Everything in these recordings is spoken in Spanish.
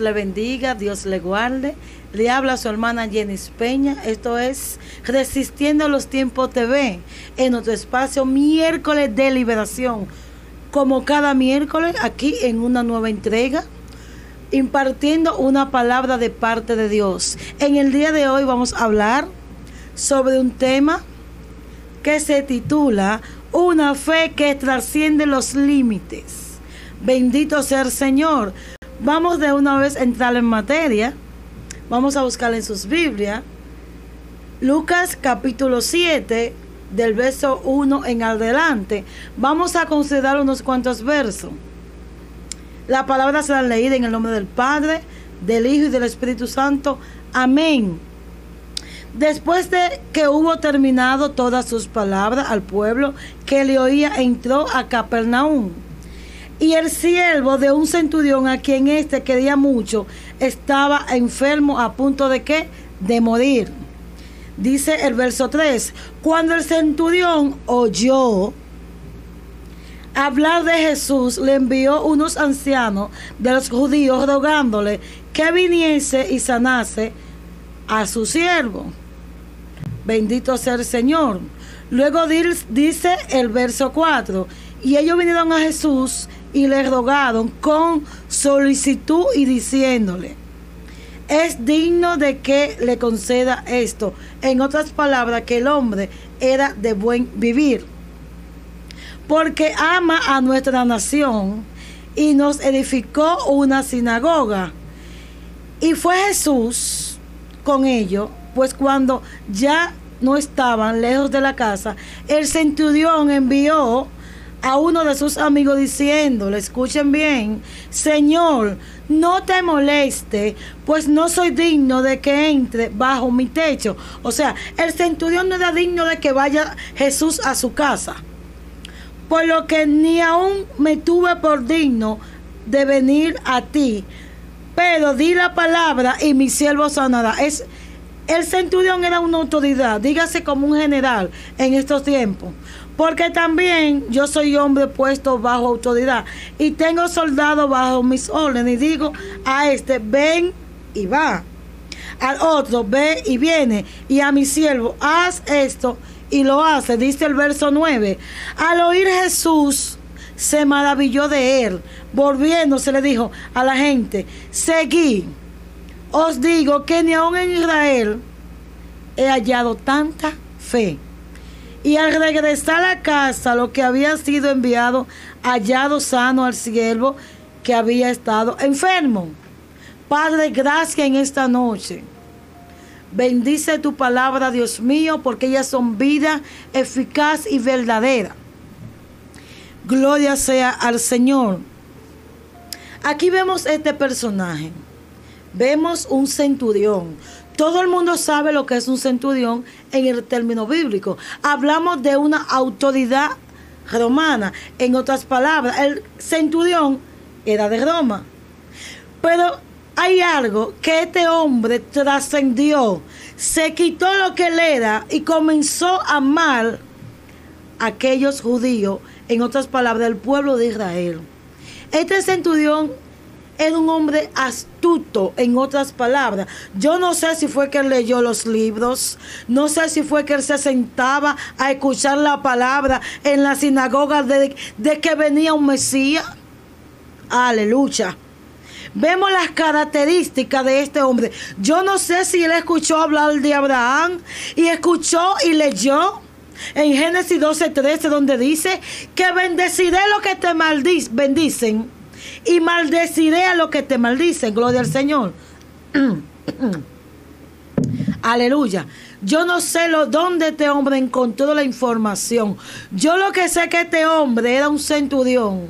Le bendiga, Dios le guarde. Le habla su hermana Jenny Peña. Esto es Resistiendo los Tiempos TV en nuestro espacio miércoles de liberación. Como cada miércoles, aquí en una nueva entrega, impartiendo una palabra de parte de Dios. En el día de hoy vamos a hablar sobre un tema que se titula Una fe que trasciende los límites. Bendito sea el Señor. Vamos de una vez a entrar en materia. Vamos a buscar en sus Biblias. Lucas capítulo 7, del verso 1 en adelante. Vamos a considerar unos cuantos versos. La palabra será leída en el nombre del Padre, del Hijo y del Espíritu Santo. Amén. Después de que hubo terminado todas sus palabras al pueblo que le oía, entró a Capernaum y el siervo de un centurión a quien éste quería mucho estaba enfermo a punto de qué? De morir. Dice el verso 3, cuando el centurión oyó hablar de Jesús, le envió unos ancianos de los judíos rogándole que viniese y sanase a su siervo. Bendito sea el Señor. Luego dice el verso 4, y ellos vinieron a Jesús y le rogaron con solicitud y diciéndole, es digno de que le conceda esto. En otras palabras, que el hombre era de buen vivir. Porque ama a nuestra nación y nos edificó una sinagoga. Y fue Jesús con ellos, pues cuando ya no estaban lejos de la casa, el centurión envió a uno de sus amigos diciéndole, escuchen bien, Señor, no te moleste, pues no soy digno de que entre bajo mi techo. O sea, el centurión no era digno de que vaya Jesús a su casa. Por lo que ni aún me tuve por digno de venir a ti. Pero di la palabra y mi siervo sanará. Es, el centurión era una autoridad, dígase como un general en estos tiempos. Porque también yo soy hombre puesto bajo autoridad y tengo soldados bajo mis órdenes. Y digo a este, ven y va. Al otro, ve y viene. Y a mi siervo, haz esto y lo hace. Dice el verso 9. Al oír Jesús, se maravilló de él. Volviéndose le dijo a la gente, seguí. Os digo que ni aún en Israel he hallado tanta fe. Y al regresar a casa, lo que había sido enviado, hallado sano al siervo que había estado enfermo. Padre, gracias en esta noche. Bendice tu palabra, Dios mío, porque ellas son vida eficaz y verdadera. Gloria sea al Señor. Aquí vemos este personaje. Vemos un centurión. Todo el mundo sabe lo que es un centurión en el término bíblico. Hablamos de una autoridad romana. En otras palabras, el centurión era de Roma. Pero hay algo que este hombre trascendió. Se quitó lo que él era y comenzó a amar a aquellos judíos, en otras palabras, el pueblo de Israel. Este centurión era un hombre astuto, en otras palabras. Yo no sé si fue que él leyó los libros, no sé si fue que él se sentaba a escuchar la palabra en la sinagoga de, de que venía un Mesías. Aleluya. Vemos las características de este hombre. Yo no sé si él escuchó hablar de Abraham y escuchó y leyó en Génesis 12:13 donde dice que bendeciré lo que te maldicen, bendicen y maldeciré a lo que te maldicen. Gloria al Señor. Aleluya. Yo no sé lo, dónde este hombre encontró la información. Yo lo que sé que este hombre era un centurión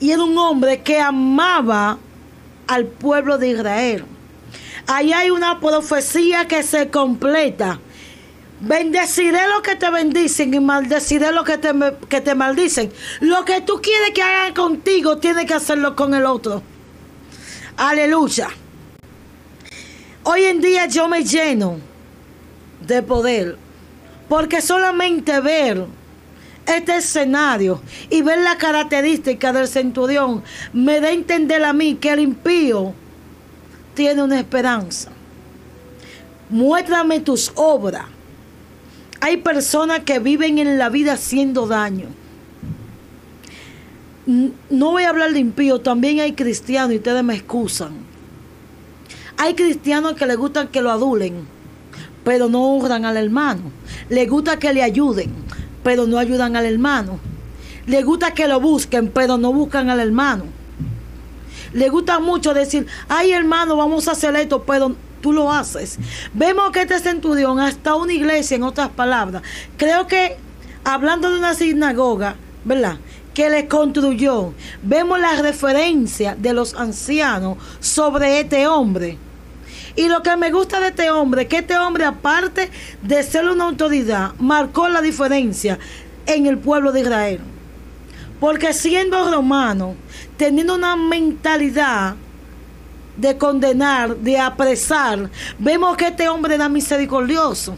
y era un hombre que amaba al pueblo de Israel. Ahí hay una profecía que se completa. Bendeciré lo que te bendicen y maldeciré lo que te, que te maldicen. Lo que tú quieres que hagan contigo, tienes que hacerlo con el otro. Aleluya. Hoy en día yo me lleno de poder. Porque solamente ver este escenario y ver la característica del centurión me da a entender a mí que el impío tiene una esperanza. Muéstrame tus obras. Hay personas que viven en la vida haciendo daño. No voy a hablar de impío, también hay cristianos y ustedes me excusan. Hay cristianos que les gusta que lo adulen, pero no honran al hermano. Les gusta que le ayuden, pero no ayudan al hermano. Les gusta que lo busquen, pero no buscan al hermano. Le gusta mucho decir, ay hermano, vamos a hacer esto, pero tú lo haces. Vemos que este centurión, hasta una iglesia, en otras palabras, creo que hablando de una sinagoga, ¿verdad? Que le construyó. Vemos la referencia de los ancianos sobre este hombre. Y lo que me gusta de este hombre, que este hombre, aparte de ser una autoridad, marcó la diferencia en el pueblo de Israel. Porque siendo romano, teniendo una mentalidad de condenar, de apresar, vemos que este hombre era misericordioso.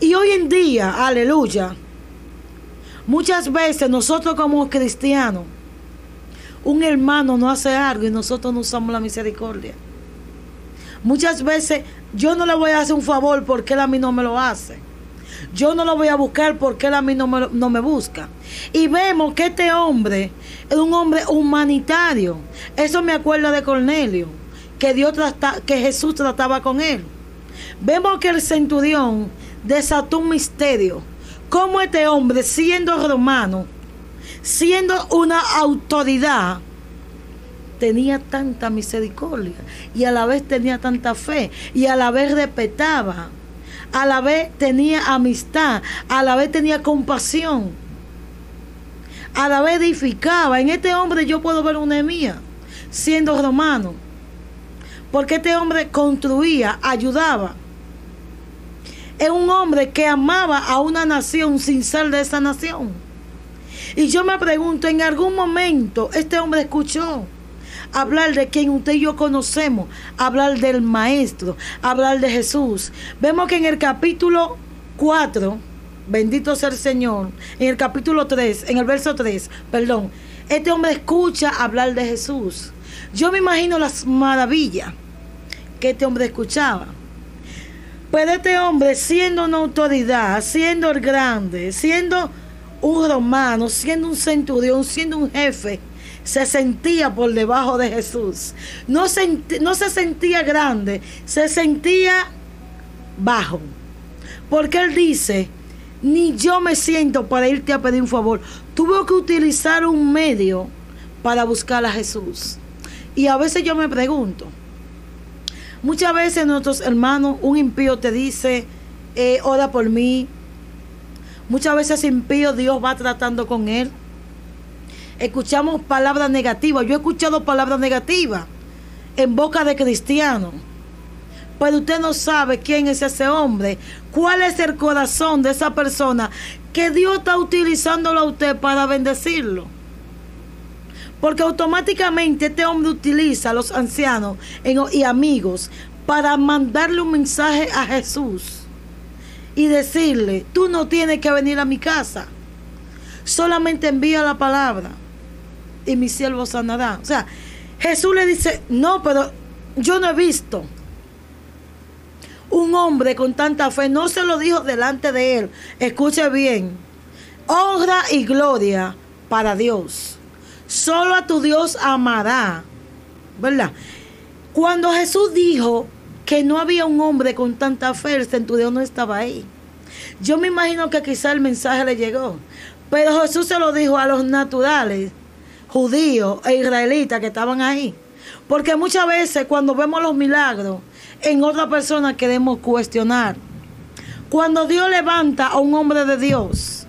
Y hoy en día, aleluya, muchas veces nosotros como cristianos, un hermano no hace algo y nosotros no usamos la misericordia. Muchas veces yo no le voy a hacer un favor porque él a mí no me lo hace. Yo no lo voy a buscar porque él a mí no me, no me busca. Y vemos que este hombre es un hombre humanitario. Eso me acuerda de Cornelio, que, Dios que Jesús trataba con él. Vemos que el centurión desató un misterio. Cómo este hombre, siendo romano, siendo una autoridad, tenía tanta misericordia y a la vez tenía tanta fe y a la vez respetaba a la vez tenía amistad, a la vez tenía compasión, a la vez edificaba. En este hombre yo puedo ver una mía, siendo romano, porque este hombre construía, ayudaba. Es un hombre que amaba a una nación sin ser de esa nación. Y yo me pregunto, en algún momento este hombre escuchó hablar de quien usted y yo conocemos, hablar del Maestro, hablar de Jesús. Vemos que en el capítulo 4, bendito sea el Señor, en el capítulo 3, en el verso 3, perdón, este hombre escucha hablar de Jesús. Yo me imagino las maravillas que este hombre escuchaba. Pero este hombre, siendo una autoridad, siendo el grande, siendo un romano, siendo un centurión, siendo un jefe, se sentía por debajo de Jesús. No, no se sentía grande, se sentía bajo. Porque Él dice, ni yo me siento para irte a pedir un favor. Tuve que utilizar un medio para buscar a Jesús. Y a veces yo me pregunto, muchas veces nuestros hermanos, un impío te dice, eh, ora por mí. Muchas veces impío Dios va tratando con él escuchamos palabras negativas. Yo he escuchado palabras negativas en boca de cristianos. Pero usted no sabe quién es ese hombre, cuál es el corazón de esa persona que Dios está utilizándolo a usted para bendecirlo. Porque automáticamente este hombre utiliza a los ancianos y amigos para mandarle un mensaje a Jesús y decirle, tú no tienes que venir a mi casa, solamente envía la palabra y mi siervo sanará. O sea, Jesús le dice, no, pero yo no he visto un hombre con tanta fe. No se lo dijo delante de él. Escuche bien. Honra y gloria para Dios. Solo a tu Dios amará. ¿Verdad? Cuando Jesús dijo que no había un hombre con tanta fe, el centurión no estaba ahí. Yo me imagino que quizá el mensaje le llegó. Pero Jesús se lo dijo a los naturales judíos e israelitas que estaban ahí. Porque muchas veces cuando vemos los milagros en otra persona queremos cuestionar. Cuando Dios levanta a un hombre de Dios,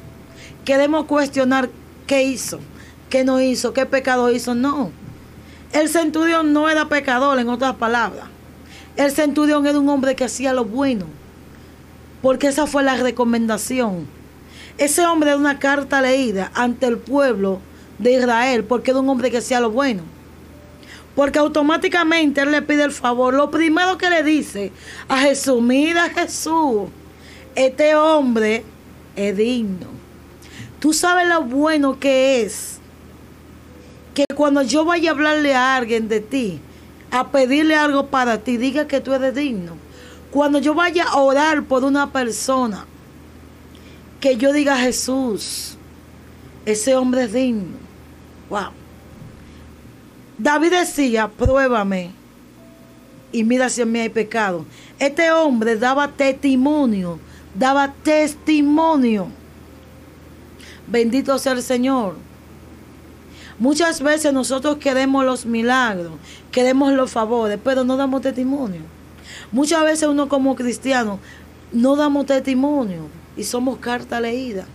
queremos cuestionar qué hizo, qué no hizo, qué pecado hizo. No. El centurión no era pecador, en otras palabras. El centurión era un hombre que hacía lo bueno. Porque esa fue la recomendación. Ese hombre era una carta leída ante el pueblo de Israel, porque era un hombre que hacía lo bueno. Porque automáticamente él le pide el favor. Lo primero que le dice a Jesús, mira Jesús, este hombre es digno. Tú sabes lo bueno que es. Que cuando yo vaya a hablarle a alguien de ti, a pedirle algo para ti, diga que tú eres digno. Cuando yo vaya a orar por una persona, que yo diga Jesús, ese hombre es digno. Wow. David decía, pruébame y mira si en mí hay pecado. Este hombre daba testimonio, daba testimonio. Bendito sea el Señor. Muchas veces nosotros queremos los milagros, queremos los favores, pero no damos testimonio. Muchas veces uno como cristiano no damos testimonio y somos carta leída.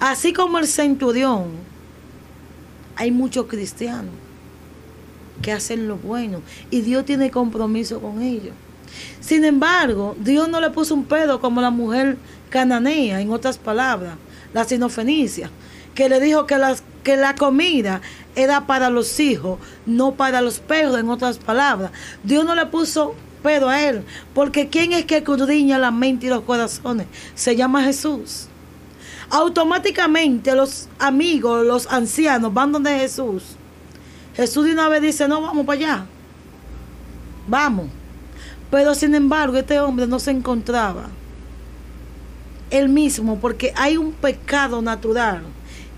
Así como el centurión, hay muchos cristianos que hacen lo bueno y Dios tiene compromiso con ellos. Sin embargo, Dios no le puso un pedo como la mujer cananea, en otras palabras, la sinofenicia, que le dijo que las que la comida era para los hijos, no para los perros, en otras palabras. Dios no le puso pedo a él, porque ¿quién es que escudriña la mente y los corazones? Se llama Jesús. Automáticamente los amigos, los ancianos van donde Jesús. Jesús de una vez dice, no, vamos para allá. Vamos. Pero sin embargo, este hombre no se encontraba él mismo, porque hay un pecado natural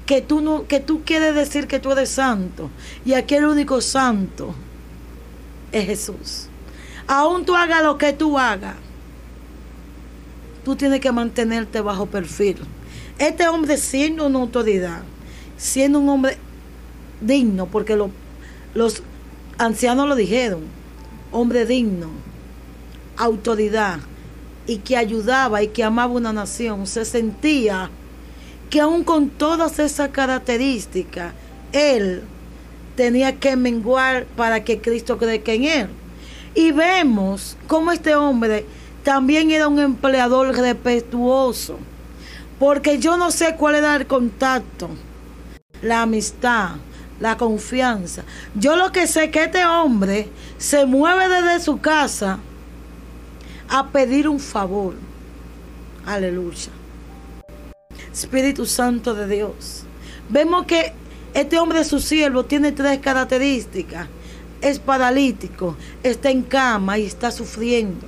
que tú, no, que tú quieres decir que tú eres santo. Y aquí el único santo es Jesús. Aún tú hagas lo que tú hagas, tú tienes que mantenerte bajo perfil. Este hombre siendo una autoridad, siendo un hombre digno, porque los ancianos lo dijeron, hombre digno, autoridad, y que ayudaba y que amaba una nación, se sentía que aún con todas esas características, él tenía que menguar para que Cristo crezca en él. Y vemos cómo este hombre también era un empleador respetuoso, porque yo no sé cuál era el contacto, la amistad, la confianza. Yo lo que sé es que este hombre se mueve desde su casa a pedir un favor. Aleluya. Espíritu Santo de Dios. Vemos que este hombre, su siervo, tiene tres características. Es paralítico, está en cama y está sufriendo.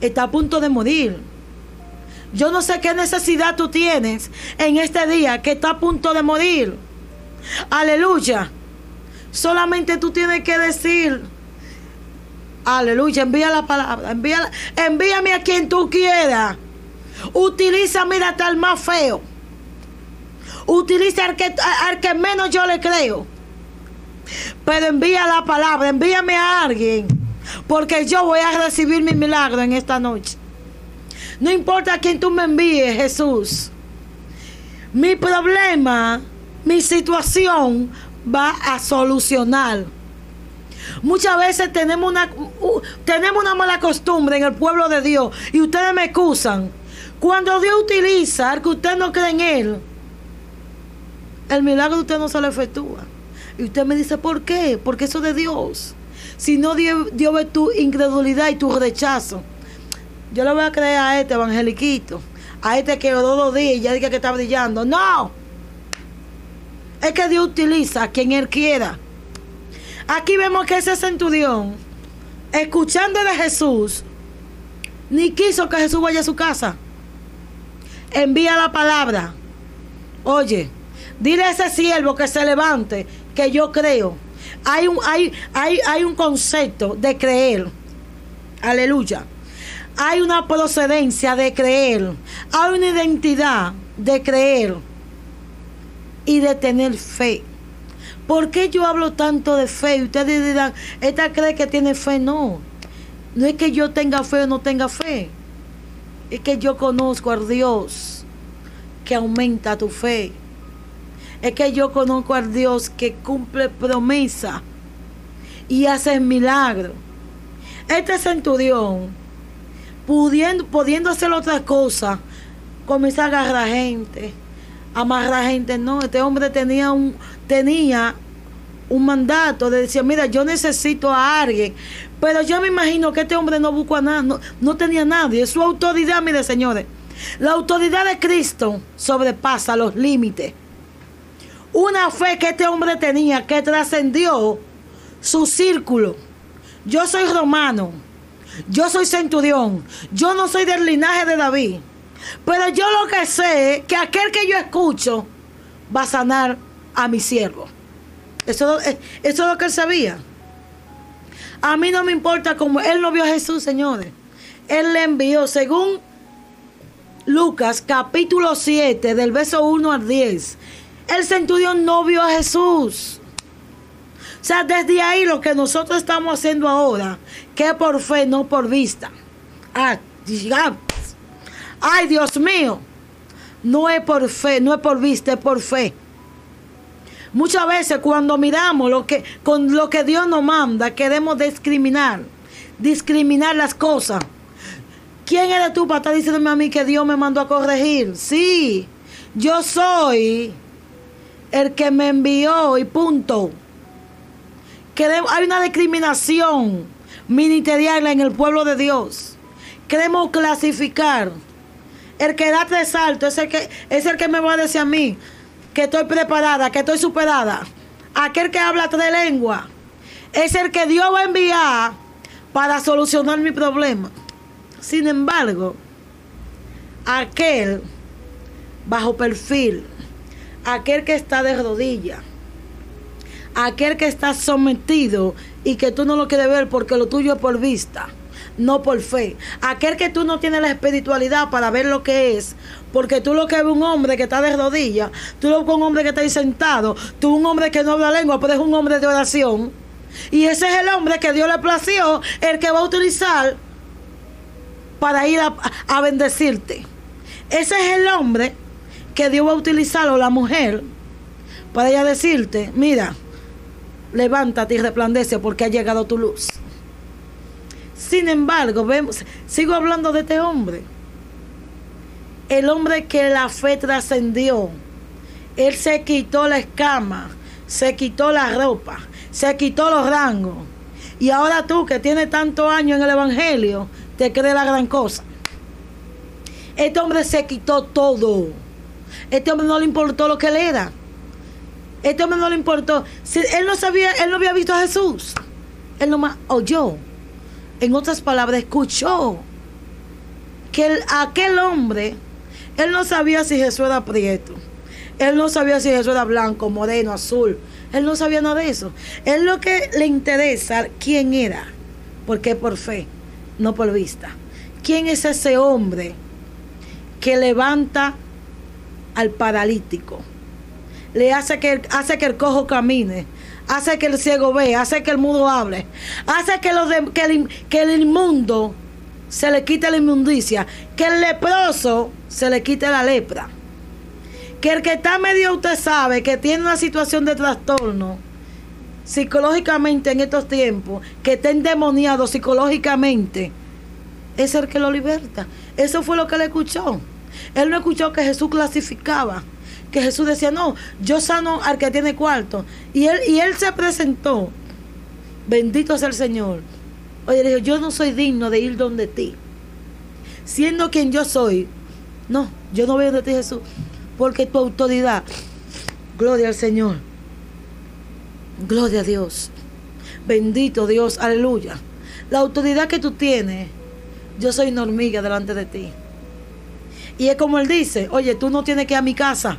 Está a punto de morir. Yo no sé qué necesidad tú tienes en este día que está a punto de morir. Aleluya. Solamente tú tienes que decir, aleluya, envía la palabra, envía, envíame a quien tú quieras. Utiliza, mira, tal más feo. Utiliza al que, al que menos yo le creo. Pero envía la palabra, envíame a alguien. Porque yo voy a recibir mi milagro en esta noche. No importa a quién tú me envíes, Jesús. Mi problema, mi situación va a solucionar. Muchas veces tenemos una, tenemos una mala costumbre en el pueblo de Dios y ustedes me excusan. Cuando Dios utiliza al que usted no cree en Él, el milagro de usted no se le efectúa. Y usted me dice, ¿por qué? Porque eso es de Dios. Si no, Dios, ve tu incredulidad y tu rechazo. Yo le voy a creer a este evangeliquito, a este que oró dos días y ya diga que está brillando. No. Es que Dios utiliza a quien Él quiera. Aquí vemos que ese centurión, escuchando de Jesús, ni quiso que Jesús vaya a su casa envía la palabra. Oye, dile a ese siervo que se levante, que yo creo. Hay un, hay, hay, hay un concepto de creer. Aleluya. Hay una procedencia de creer. Hay una identidad de creer y de tener fe. ¿Por qué yo hablo tanto de fe? Ustedes dirán, ¿esta cree que tiene fe? No. No es que yo tenga fe o no tenga fe es que yo conozco a Dios que aumenta tu fe. Es que yo conozco a Dios que cumple promesa y hace milagro. Este centurión, pudiendo, pudiendo hacer otra cosa, comienza a agarrar gente, amarrar gente. No, este hombre tenía un, tenía un mandato de decir, mira, yo necesito a alguien pero yo me imagino que este hombre no buscó a nada, no, tenía nadie. Su autoridad, mire señores, la autoridad de Cristo sobrepasa los límites. Una fe que este hombre tenía que trascendió su círculo. Yo soy romano. Yo soy centurión. Yo no soy del linaje de David. Pero yo lo que sé es que aquel que yo escucho va a sanar a mi siervo. Eso, eso es lo que él sabía. A mí no me importa cómo él no vio a Jesús, señores. Él le envió, según Lucas capítulo 7, del verso 1 al 10. El centurión no vio a Jesús. O sea, desde ahí lo que nosotros estamos haciendo ahora, que por fe, no por vista. Ah, ay, Dios mío. No es por fe, no es por vista, es por fe. Muchas veces cuando miramos lo que, con lo que Dios nos manda, queremos discriminar, discriminar las cosas. ¿Quién eres tú para estar diciéndome a mí que Dios me mandó a corregir? Sí, yo soy el que me envió y punto. hay una discriminación ministerial en el pueblo de Dios. Queremos clasificar. El que da tres saltos es el que, es el que me va a decir a mí que estoy preparada, que estoy superada. Aquel que habla tres lenguas es el que Dios va a enviar para solucionar mi problema. Sin embargo, aquel bajo perfil, aquel que está de rodillas, aquel que está sometido y que tú no lo quieres ver porque lo tuyo es por vista, no por fe. Aquel que tú no tienes la espiritualidad para ver lo que es, porque tú lo que ves un hombre que está de rodillas, tú lo ves un hombre que está ahí sentado, tú un hombre que no habla lengua, pero es un hombre de oración. Y ese es el hombre que Dios le plació, el que va a utilizar para ir a, bendecirte. Ese es el hombre que Dios va a utilizar o la mujer para ella decirte, mira, levántate y resplandece porque ha llegado tu luz. Sin embargo, vemos, sigo hablando de este hombre. El hombre que la fe trascendió. Él se quitó la escama, se quitó la ropa, se quitó los rangos. Y ahora tú que tienes tantos años en el Evangelio, te cree la gran cosa. Este hombre se quitó todo. Este hombre no le importó lo que él era. Este hombre no le importó. Si él no sabía, él no había visto a Jesús. Él nomás oyó. En otras palabras, escuchó que aquel hombre, él no sabía si Jesús era prieto. Él no sabía si Jesús era blanco, moreno, azul. Él no sabía nada de eso. Él lo que le interesa quién era. Porque por fe no por vista. ¿Quién es ese hombre que levanta al paralítico? Le hace que, hace que el cojo camine, hace que el ciego vea, hace que el mudo hable, hace que, los que, el, que el inmundo se le quite la inmundicia, que el leproso se le quite la lepra, que el que está medio usted sabe que tiene una situación de trastorno, psicológicamente en estos tiempos, que está endemoniado psicológicamente, es el que lo liberta. Eso fue lo que él escuchó. Él no escuchó que Jesús clasificaba, que Jesús decía, no, yo sano al que tiene cuarto. Y él, y él se presentó, bendito sea el Señor. Oye, le dijo, yo no soy digno de ir donde ti. Siendo quien yo soy, no, yo no voy donde ti Jesús, porque tu autoridad, gloria al Señor Gloria a Dios. Bendito Dios, aleluya. La autoridad que tú tienes, yo soy una hormiga delante de ti. Y es como él dice, oye, tú no tienes que ir a mi casa.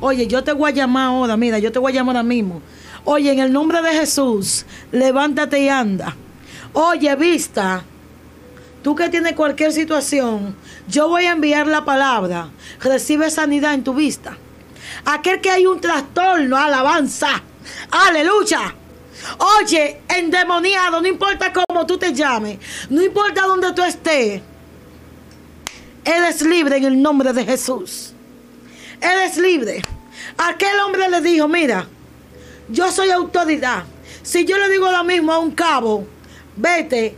Oye, yo te voy a llamar ahora, mira, yo te voy a llamar ahora mismo. Oye, en el nombre de Jesús, levántate y anda. Oye, vista, tú que tienes cualquier situación, yo voy a enviar la palabra. Recibe sanidad en tu vista. Aquel que hay un trastorno, alabanza, aleluya. Oye, endemoniado, no importa cómo tú te llames, no importa dónde tú estés, eres libre en el nombre de Jesús. Eres libre. Aquel hombre le dijo, mira, yo soy autoridad. Si yo le digo lo mismo a un cabo, vete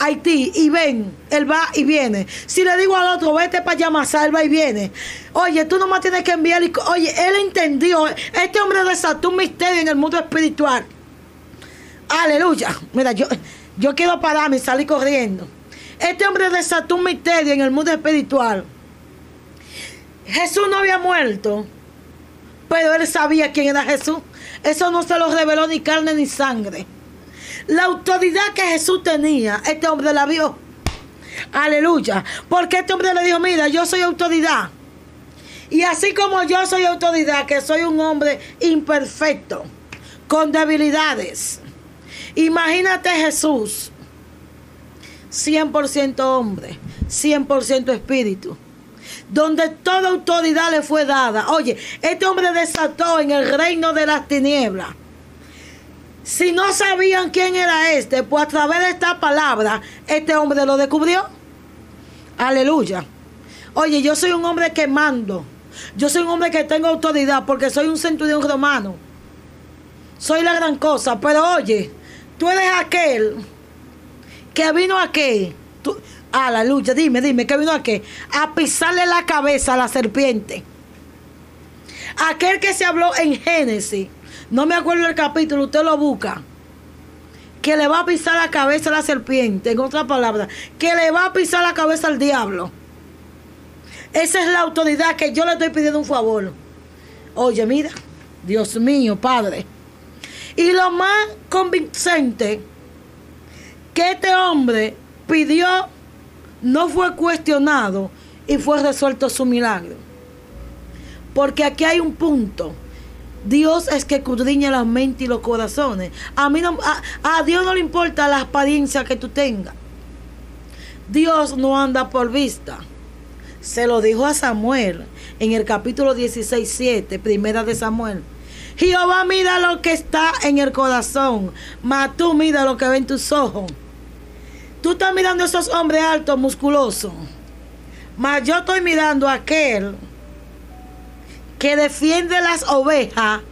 Haití y ven, él va y viene. Si le digo al otro, vete para Yamasá, él va y viene. Oye, tú nomás tienes que enviar. oye, él entendió. Este hombre desató un misterio en el mundo espiritual. Aleluya. Mira, yo, yo quiero pararme y salir corriendo. Este hombre desató un misterio en el mundo espiritual. Jesús no había muerto, pero él sabía quién era Jesús. Eso no se lo reveló ni carne ni sangre. La autoridad que Jesús tenía, este hombre la vio. Aleluya. Porque este hombre le dijo, mira, yo soy autoridad. Y así como yo soy autoridad, que soy un hombre imperfecto, con debilidades. Imagínate Jesús, 100% hombre, 100% espíritu, donde toda autoridad le fue dada. Oye, este hombre desató en el reino de las tinieblas. Si no sabían quién era este, pues a través de esta palabra, este hombre lo descubrió. Aleluya. Oye, yo soy un hombre que mando. Yo soy un hombre que tengo autoridad porque soy un centurión romano. Soy la gran cosa. Pero oye, tú eres aquel que vino a qué? A la lucha, dime, dime, ¿qué vino a qué? A pisarle la cabeza a la serpiente. Aquel que se habló en Génesis, no me acuerdo el capítulo, usted lo busca. Que le va a pisar la cabeza a la serpiente, en otra palabra, que le va a pisar la cabeza al diablo. Esa es la autoridad que yo le estoy pidiendo un favor. Oye, mira, Dios mío, Padre. Y lo más convincente que este hombre pidió no fue cuestionado y fue resuelto su milagro. Porque aquí hay un punto. Dios es que escudriña la mente y los corazones. A, mí no, a, a Dios no le importa la apariencia que tú tengas. Dios no anda por vista. Se lo dijo a Samuel en el capítulo 16, 7, primera de Samuel. Jehová mira lo que está en el corazón, mas tú mira lo que ven tus ojos. Tú estás mirando a esos hombres altos, musculosos. Mas yo estoy mirando a aquel que defiende las ovejas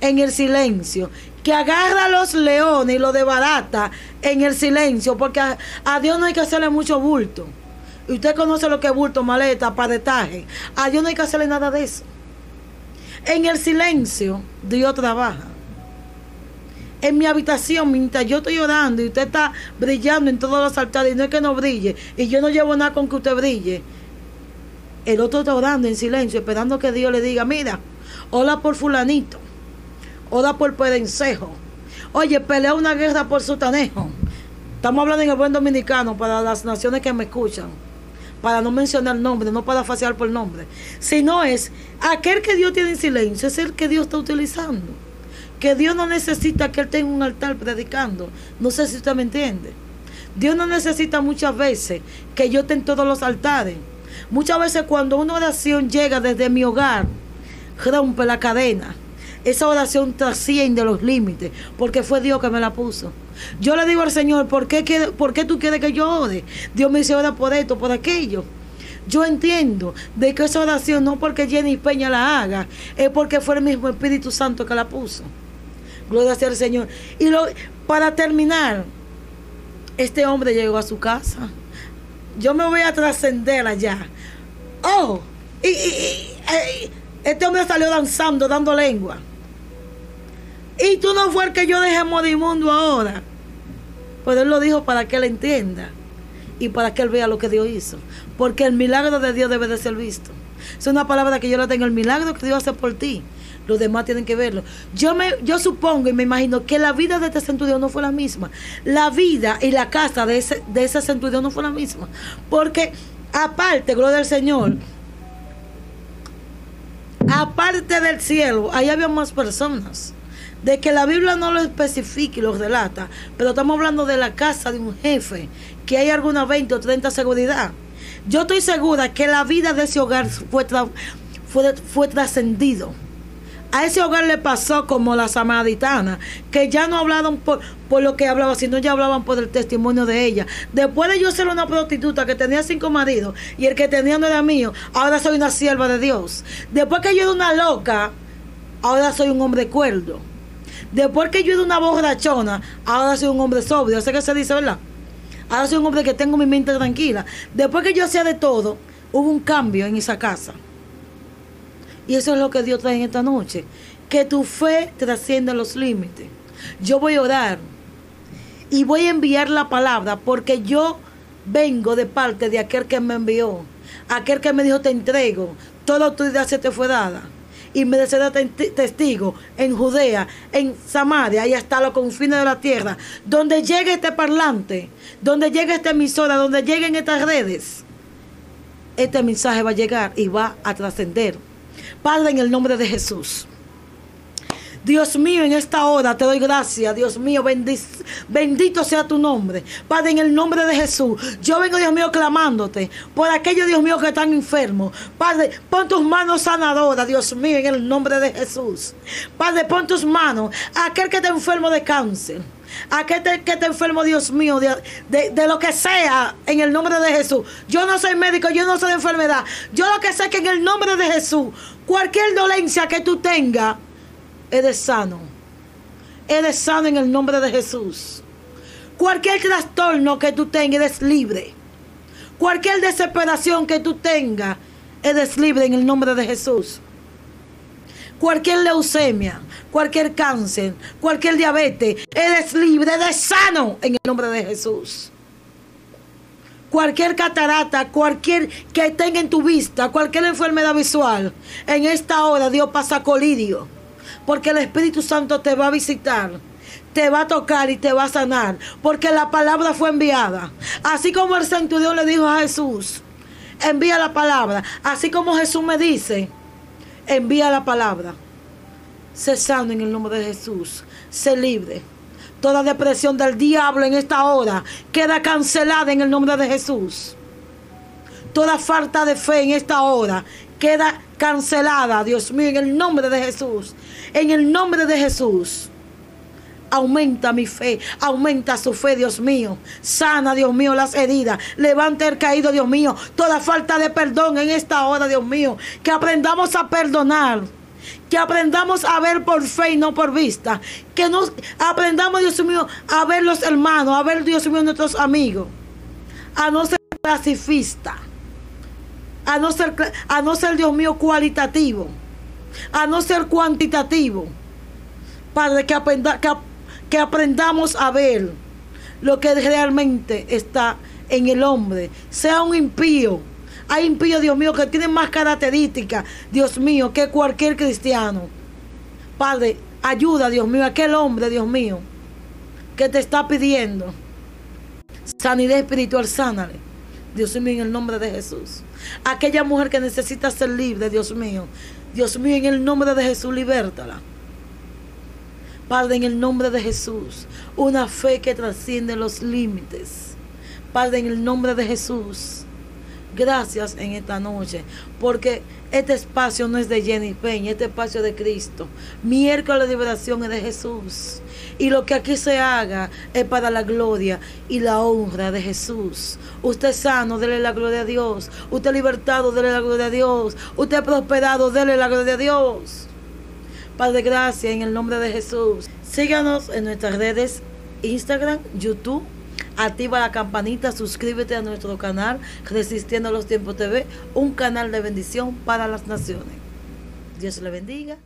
en el silencio, que agarra a los leones y los debarata en el silencio, porque a, Dios no hay que hacerle mucho bulto. Y usted conoce lo que es bulto, maleta, padetaje. A Dios no hay que hacerle nada de eso. En el silencio, Dios trabaja en mi habitación mientras yo estoy orando y usted está brillando en todos los altares y no es que no brille y yo no llevo nada con que usted brille. El otro está orando en silencio esperando que Dios le diga, mira, hola por fulanito, ora por pedencejo. Oye, pelea una guerra por sutanejo. Estamos hablando en el buen dominicano para las naciones que me escuchan. Para no mencionar nombre, no para faciar por nombre. Sino es aquel que Dios tiene en silencio, es el que Dios está utilizando que Dios no necesita que Él tenga un altar predicando. No sé si usted me entiende. Dios no necesita muchas veces que yo esté en todos los altares. Muchas veces cuando una oración llega desde mi hogar, rompe la cadena. Esa oración trasciende los límites, porque fue Dios que me la puso. Yo le digo al Señor, ¿por qué, ¿por qué tú quieres que yo ore? Dios me dice, ora por esto, por aquello. Yo entiendo de que esa oración no porque Jenny Peña la haga, es porque fue el mismo Espíritu Santo que la puso. Gloria sea al Señor. Y lo, para terminar, este hombre llegó a su casa. Yo me voy a trascender allá. Oh, y, este hombre salió danzando, dando lengua. Y tú no fue el que yo dejé moribundo ahora. Pues él lo dijo para que él entienda y para que él vea lo que Dios hizo. Porque el milagro de Dios debe de ser visto. Es una palabra que yo le tengo, el milagro que Dios hace por ti los demás tienen que verlo. Yo me, yo supongo y me imagino que la vida de este centurión no fue la misma. La vida y la casa de ese, de ese centurión no fue la misma. Porque aparte, gloria al Señor, aparte del cielo, ahí había más personas. De que la Biblia no lo especifica y lo relata, pero estamos hablando de la casa de un jefe, que hay alguna 20 o 30 seguridad. Yo estoy segura que la vida de ese hogar fue, fue, fue trascendido a ese hogar le pasó como la samaritana, que ya no hablaban por, por lo que hablaba, sino ya hablaban por el testimonio de ella. Después de yo ser una prostituta que tenía cinco maridos y el que tenía no era mío, ahora soy una sierva de Dios. Después que yo era una loca, ahora soy un hombre cuerdo. Después que yo era una borrachona, ahora soy un hombre sobrio. Sé que se dice, ¿verdad? Ahora soy un hombre que tengo mi mente tranquila. Después que yo hacía de todo, hubo un cambio en esa casa. Y eso es lo que Dios trae en esta noche. Que tu fe trascienda los límites. Yo voy a orar y voy a enviar la palabra porque yo vengo de parte de aquel que me envió. Aquel que me dijo te entrego. Toda autoridad se te fue dada. y me será testigo en Judea, en Samaria y hasta los confines de la tierra. Donde llegue este parlante, donde llegue esta emisora, donde lleguen estas redes, este mensaje va a llegar y va a trascender. Padre, en el nombre de Jesús. Dios mío, en esta hora te doy gracias. Dios mío, bendito sea tu nombre. Padre, en el nombre de Jesús. Yo vengo, Dios mío, clamándote por aquellos, Dios mío, que están enfermos. Padre, pon tus manos sanadoras, Dios mío, en el nombre de Jesús. Padre, pon tus manos a aquel que está enfermo de cáncer. Aquel que está enfermo, Dios mío, de, de, lo que sea, en el nombre de Jesús. Yo no soy médico, yo no soy de enfermedad. Yo lo que sé es que en el nombre de Jesús, cualquier dolencia que tú tengas, eres sano. Eres sano en el nombre de Jesús. Cualquier trastorno que tú tengas, eres libre. Cualquier desesperación que tú tengas, eres libre en el nombre de Jesús. Cualquier leucemia, cualquier cáncer, cualquier diabetes, eres libre, eres sano en el nombre de Jesús. Cualquier catarata, cualquier que tenga en tu vista, cualquier enfermedad visual, en esta hora Dios pasa colidio porque el Espíritu Santo te va a visitar te va a tocar y te va a sanar, porque la palabra fue enviada. Así como el centurión le dijo a Jesús, envía la palabra. Así como Jesús me dice, envía la palabra. Sé sano en el nombre de Jesús. Sé libre. Toda depresión del diablo en esta hora queda cancelada en el nombre de Jesús. Toda falta de fe en esta hora queda cancelada, Dios mío, en el nombre de Jesús. En el nombre de Jesús. Aumenta mi fe, aumenta su fe, Dios mío. Sana, Dios mío, las heridas. Levanta el caído, Dios mío. Toda falta de perdón en esta hora, Dios mío. Que aprendamos a perdonar. Que aprendamos a ver por fe y no por vista. Que nos aprendamos, Dios mío, a ver los hermanos, a ver, Dios mío, nuestros amigos. A no ser pacifista a no ser, a no ser Dios mío, cualitativo, a no ser cuantitativo, para que, aprenda, que, aprendamos a ver lo que realmente está en el hombre, sea un impío. Hay impíos, Dios mío, que tienen más características, Dios mío, que cualquier cristiano. Padre, ayuda, Dios mío, a aquel hombre, Dios mío, que te está pidiendo sanidad espiritual, sánale. Dios mío, en el nombre de Jesús. Aquella mujer que necesita ser libre, Dios mío. Dios mío, en el nombre de Jesús, libértala. Padre, en el nombre de Jesús, una fe que trasciende los límites. Padre, en el nombre de Jesús, gracias en esta noche, porque este espacio no es de Jenny Peña, este espacio es de Cristo. Miércoles de liberación es de Jesús. Y lo que aquí se haga es para la gloria y la honra de Jesús. Usted sano, dele la gloria a Dios. Usted libertado, dele la gloria a Dios. Usted prosperado, dele la gloria a Dios. Padre, gracias en el nombre de Jesús. Síganos en nuestras redes Instagram, YouTube. Activa la campanita, suscríbete a nuestro canal Resistiendo a los Tiempos TV, un canal de bendición para las naciones. Dios le bendiga.